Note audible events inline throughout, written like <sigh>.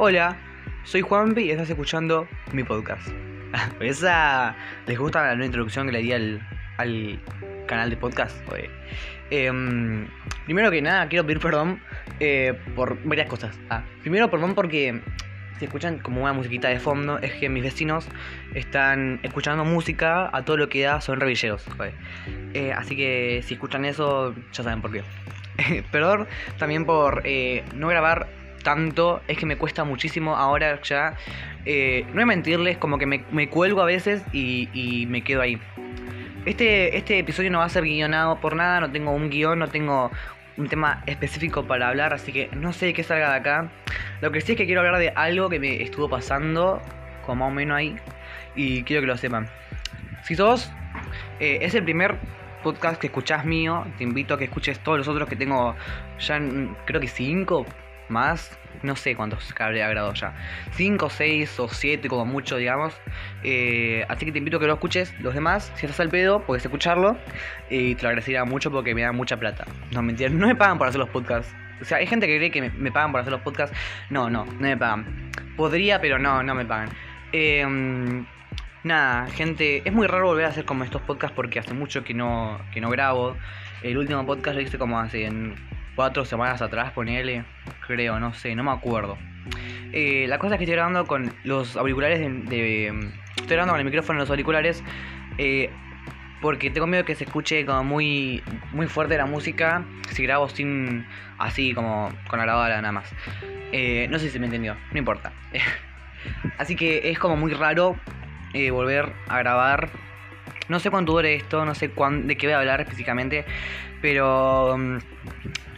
Hola, soy Juanpi y estás escuchando mi podcast. <laughs> ¿Esa les gusta la nueva introducción que le di al, al canal de podcast? Em, primero que nada, quiero pedir perdón eh, por varias cosas. Ah, primero, perdón porque si escuchan como una musiquita de fondo, es que mis vecinos están escuchando música a todo lo que da, son revilleros. Eh, así que si escuchan eso, ya saben por qué. <laughs> Perdón también por eh, no grabar tanto, es que me cuesta muchísimo ahora ya. eh, no a mentirles, como que me, me cuelgo a veces y, y me quedo ahí. Este, este episodio no va a ser guionado por nada, no tengo un guion, no tengo un tema específico para hablar, así que no sé qué salga de acá. Lo que sí es que quiero hablar de algo que me estuvo pasando, como más o menos ahí, y quiero que lo sepan. Si sos, eh, es el primer podcast que escuchás mío, te invito a que escuches todos los otros que tengo ya, mm, creo que cinco más, no sé cuántos habré grabado ya, cinco, seis o siete como mucho, digamos. Eh, así que te invito a que lo escuches. Los demás, si estás al pedo, puedes escucharlo y te lo agradecería mucho porque me da mucha plata. No, mentira, no me pagan por hacer los podcasts. O sea, hay gente que cree que me, pagan por hacer los podcasts. No, no, no me pagan. Podría, pero no, no me pagan. Eh, Nada, gente, es muy raro volver a hacer como estos podcasts porque hace mucho que no, que no grabo. El último podcast lo hice como hace en cuatro semanas atrás, ponele, creo, no sé, no me acuerdo. Eh, la cosa es que estoy grabando con los auriculares de... estoy grabando con el micrófono en los auriculares eh, porque tengo miedo que se escuche como muy, muy fuerte la música si grabo sin... así como con la grabadora nada más. Eh, no sé si me entendió, no importa. <laughs> Así que es como muy raro volver a grabar. No sé cuánto dure esto, no sé cuán- de qué voy a hablar específicamente, pero mm,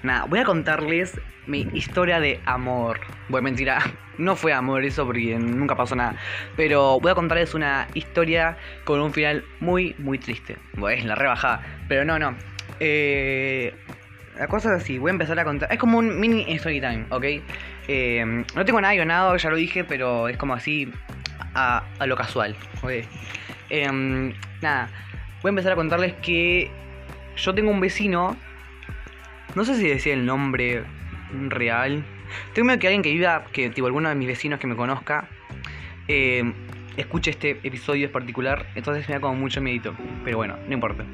nada, voy a contarles mi historia de amor. Bueno, mentira, <laughs> no fue amor eso porque nunca pasó nada, pero voy a contarles una historia con un final muy, muy triste. Bueno, es la rebajada, pero no, no. Eh, la cosa es así, voy a empezar a contar. Es como un mini story time, ¿ok? Eh, no tengo nada guionado, ya lo dije, pero es como así a, a lo casual, ¿ok? Em, nada, voy a empezar a contarles que yo tengo un vecino. No sé si decía el nombre real. Tengo miedo que alguien que viva, que tipo alguno de mis vecinos que me conozca, eh, escuche este episodio en particular. Entonces me da como mucho miedito. Pero bueno, no importa.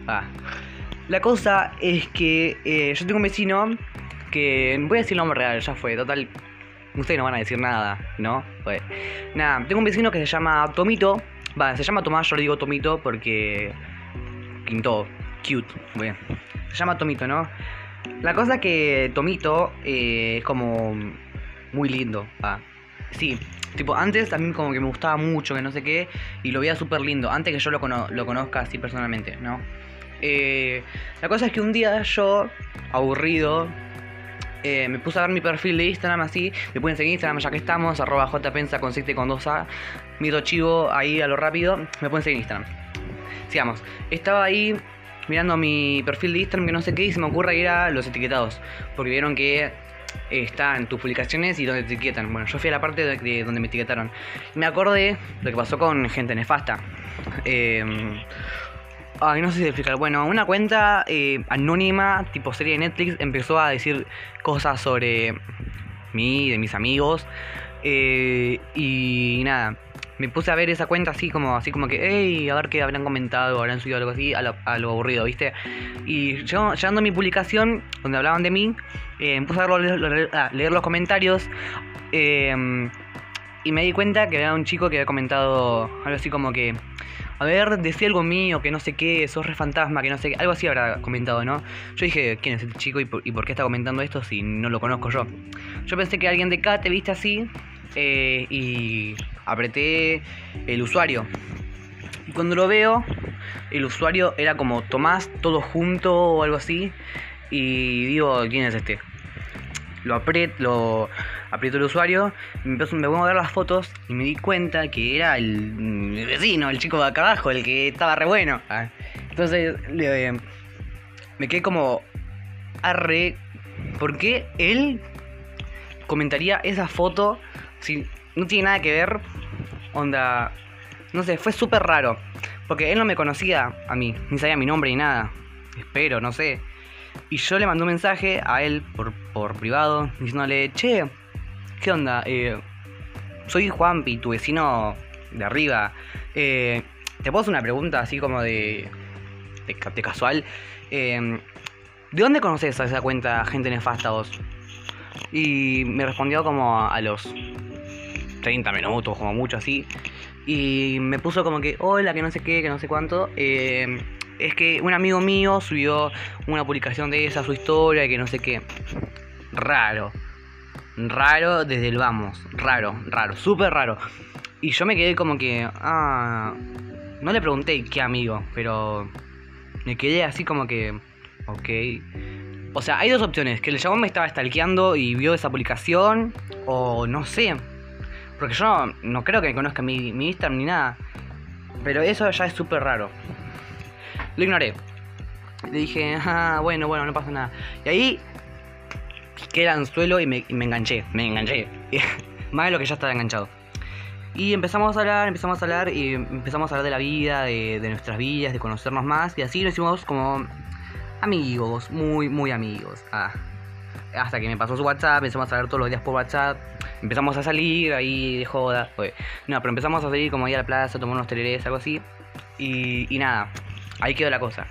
La cosa es que eh, yo tengo un vecino que. Voy a decir el nombre real, ya fue. Total. Ustedes no van a decir nada, ¿no? Pues. Nada, tengo un vecino que se llama Tomito. Va, se llama Tomás, yo le digo Tomito porque. Quinto, cute, bien. Se llama Tomito, ¿no? La cosa es que Tomito eh, es como muy lindo. Ah, sí, tipo, antes también como que me gustaba mucho, que no sé qué, y lo veía súper lindo, antes que yo lo conozca así personalmente, ¿no? Eh, la cosa es que un día yo, aburrido, eh, me puse a ver mi perfil de Instagram así, me pueden seguir en Instagram ya que estamos, arroba jpensa con 7 con 2a, mito chivo ahí a lo rápido, me pueden seguir en Instagram. Sigamos, estaba ahí mirando mi perfil de Instagram que no sé qué y se me ocurre ir a los etiquetados, porque vieron que eh, está en tus publicaciones y donde te etiquetan. Bueno, yo fui a la parte de, de donde me etiquetaron. Me acordé lo que pasó con gente nefasta. <laughs> Eh, Ay, no sé si explicar. Bueno, una cuenta eh, anónima, tipo serie de Netflix, empezó a decir cosas sobre mí, de mis amigos. eh, y nada, me puse a ver esa cuenta así como, así como que, hey, a ver qué habrán comentado, habrán subido algo así, a lo, a lo aburrido, ¿viste? Y llegó- llegando a mi publicación, donde hablaban de mí, eh, me puse a leer, leer- a leer los comentarios. eh, y me di cuenta que había un chico que había comentado algo así como que, a ver, decía algo mío, que no sé qué, sos re fantasma, que no sé qué, algo así habrá comentado, ¿no? Yo dije, ¿quién es este chico y por, y por qué está comentando esto si no lo conozco yo? Yo pensé que alguien de acá te viste así eh, y apreté el usuario. Y cuando lo veo, el usuario era como Tomás, todo junto o algo así. Y digo, ¿quién es este? Lo aprieto, lo aprieto el usuario, me, pongo a ver las fotos y me di cuenta que era el, mm, vecino, el chico de acá abajo, el que estaba re bueno. Ah, Entonces me quedé como arre, ¿por qué él comentaría esa foto si no tiene nada que ver? Onda, no sé, fue súper raro. Porque él no me conocía a mí, ni sabía mi nombre ni nada. Espero, no sé. Y yo le mandé un mensaje a él por, por privado, diciéndole, che, ¿qué onda? Eh, soy Juanpi, tu vecino de arriba. Eh, te puedo hacer una pregunta así como de, de, casual. Eh, ¿De dónde conoces a esa cuenta Gente Nefasta vos? Y me respondió como a los 30 minutos, como mucho así. Y me puso como que, hola, que no sé qué, que no sé cuánto. Eh, es que un amigo mío subió una publicación de esa, su historia, y que no sé qué. Raro. Raro desde el vamos. Raro, raro, súper raro. Y yo me quedé como que, ah, no le pregunté qué amigo, pero me quedé así como que, ok. O sea, hay dos opciones, que el chabón me estaba stalkeando y vio esa publicación, o no sé, porque yo no, creo que me conozca mi, mi Instagram ni nada. Pero eso ya es súper raro. Lo ignoré. Le dije, ah, bueno, bueno, no pasa nada. Y ahí quedé el anzuelo y me, enganché. Me enganché. <laughs> Más de lo que ya estaba enganchado. Y empezamos a hablar, empezamos a hablar y empezamos a hablar de la vida, de, nuestras vidas, de conocernos más. Y así lo hicimos como amigos, muy, muy amigos. Ah. Hasta que me pasó su WhatsApp, empezamos a hablar todos los días por WhatsApp empezamos a salir ahí de joda. No, pero empezamos a salir como ahí a la plaza, tomar unos tererés, algo así. Y, nada, ahí quedó la cosa.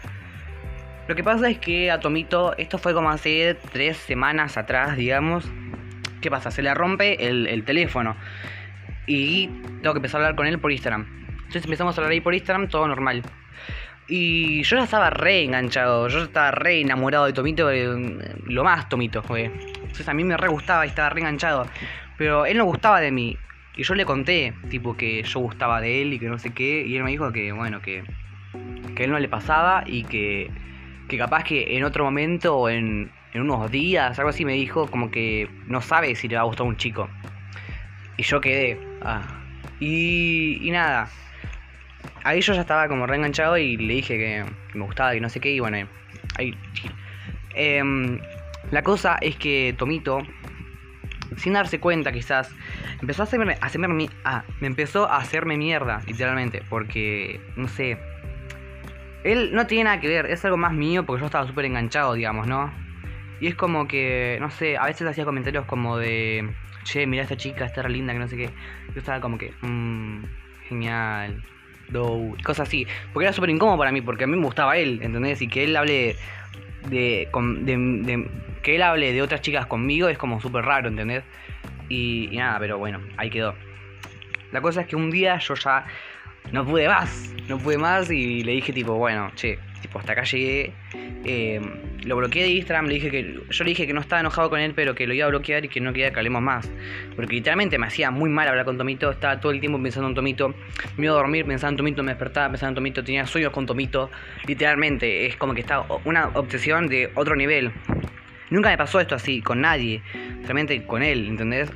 Lo que pasa es que a Tomito, esto fue como hace tres semanas atrás, digamos. ¿Qué pasa? Se le rompe el, el teléfono. Y tengo que empezar a hablar con él por Instagram. Entonces empezamos a hablar ahí por Instagram, todo normal. Y yo ya estaba re enganchado, yo estaba re enamorado de Tomito, lo más Tomito, fue. Entonces a mí me re gustaba y estaba re enganchado. Pero él no gustaba de mí. Y yo le conté, tipo, que yo gustaba de él y que no sé qué. Y él me dijo que, bueno, que, que él no le pasaba y que, que capaz que en otro momento o en, en unos días, algo así, me dijo como que no sabe si le va a gustar un chico. Y yo quedé. Ah. Y, y nada. Ahí yo ya estaba como reenganchado y le dije que, me gustaba y no sé qué. Y bueno, ahí. Eh, la cosa es que Tomito sin darse cuenta quizás, empezó a hacerme, a hacerme, ah, me empezó a hacerme mierda, literalmente, porque, no sé, él no tiene nada que ver, es algo más mío porque yo estaba súper enganchado, digamos, ¿no? Y es como que, no sé, a veces hacía comentarios como de, che, mira esta chica, está re linda, que no sé qué. Yo estaba como que, mmm, genial, do, cosas así. Porque era súper incómodo para mí, porque a mí me gustaba él, ¿entendés? Y que él hable de, de que él hable de otras chicas conmigo es como súper raro, ¿entendés? Y, nada, pero bueno, ahí quedó. La cosa es que un día yo ya no pude más, no pude más y le dije tipo, bueno, che, tipo, hasta acá llegué. Eh, lo bloqueé de Instagram, le dije que yo le dije que no estaba enojado con él, pero que lo iba a bloquear y que no quería que hablemos más. Porque literalmente me hacía muy mal hablar con Tomito, estaba todo el tiempo pensando en Tomito. Me iba a dormir pensando en Tomito, me despertaba pensando en Tomito, tenía sueños con Tomito. Literalmente, es como que estaba una obsesión de otro nivel. Nunca me pasó esto así, con nadie. Realmente con él, ¿entendés?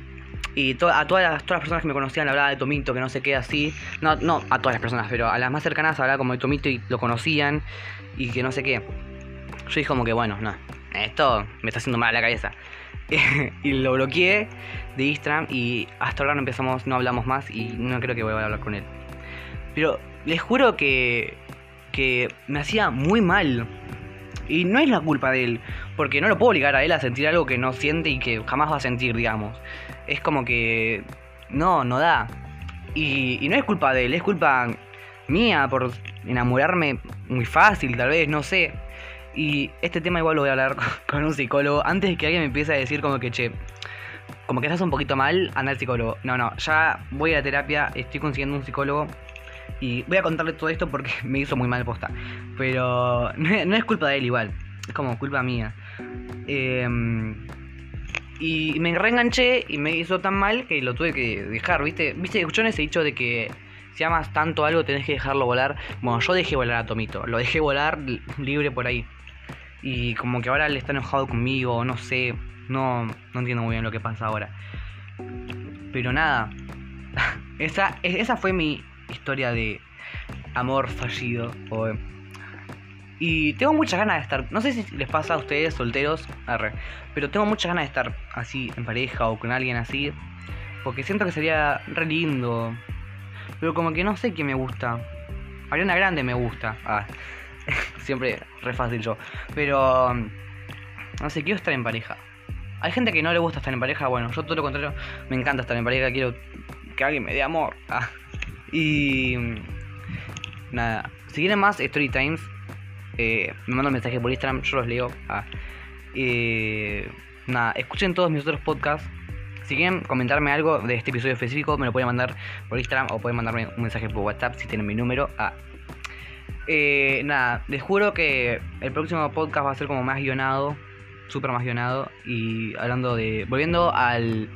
Y a todas las, todas las personas que me conocían hablaba de Tomito, que no sé qué, así. No, no a todas las personas, pero a las más cercanas hablaba como de Tomito y lo conocían y que no sé qué. Yo dije como que, bueno, no, esto me está haciendo mal a la cabeza. <laughs> y lo bloqueé de Instagram y hasta ahora no empezamos, no hablamos más y no creo que voy a hablar con él. Pero les juro que, que me hacía muy mal y no es la culpa de él, porque no lo puedo obligar a él a sentir algo que no siente y que jamás va a sentir, digamos. Es como que no, no da. Y, no es culpa de él, es culpa mía por enamorarme muy fácil, tal vez, no sé. Y este tema igual lo voy a hablar <laughs> con un psicólogo antes de que alguien me empiece a decir como que, che, como que estás un poquito mal, anda al psicólogo. No, no, ya voy a la terapia, estoy consiguiendo un psicólogo y voy a contarle todo esto porque <laughs> me hizo muy mal posta. Pero no, es culpa de él igual. Es como culpa mía. Em, y me reenganché y me hizo tan mal que lo tuve que dejar, ¿viste? ¿Viste? Escuchó ese dicho de que si amas tanto algo tenés que dejarlo volar. Bueno, yo dejé volar a Tomito. Lo dejé volar libre por ahí. Y como que ahora le está enojado conmigo, no sé. No, no entiendo muy bien lo que pasa ahora. Pero nada. <laughs> Esa, esa fue mi historia de amor fallido. Y tengo muchas ganas de estar, no sé si les pasa a ustedes solteros, pero tengo muchas ganas de estar así en pareja o con alguien así, porque siento que sería re lindo. Pero como que no sé qué me gusta. Ariana Grande me gusta. Ah, <laughs> siempre re fácil yo. Pero no sé, quiero estar en pareja. Hay gente que no le gusta estar en pareja, bueno, yo todo lo contrario, me encanta estar en pareja, quiero que alguien me dé amor. Ah. Y nada, si quieren más story times, eh, me mandan mensajes por Instagram, yo los leo. Eh, nada, escuchen todos mis otros podcasts. Si quieren comentarme algo de este episodio específico, me lo pueden mandar por Instagram o pueden mandarme un mensaje por WhatsApp si tienen mi número. Ah. Eh, nada, les juro que el próximo podcast va a ser como más guionado, súper más guionado. Y hablando de. Volviendo al.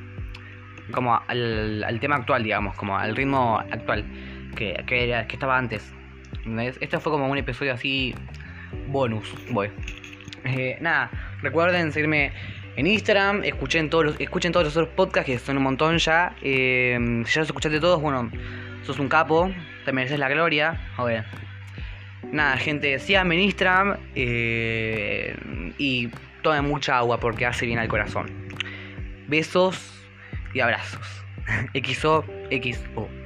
Como al, al tema actual, digamos, como al ritmo actual que, que, era, que estaba antes. ¿entendés? Este fue como un episodio así. Bonus, voy. Eh, nada, recuerden seguirme en Instagram, escuchen todos los, escuchen todos los otros podcasts que son un montón ya. Eh, si ya los escuchaste todos, bueno, sos un capo, te mereces la gloria. Joder. Nada, gente, síganme en Instagram eh, y tomen mucha agua porque hace bien al corazón. Besos y abrazos. XO, XO.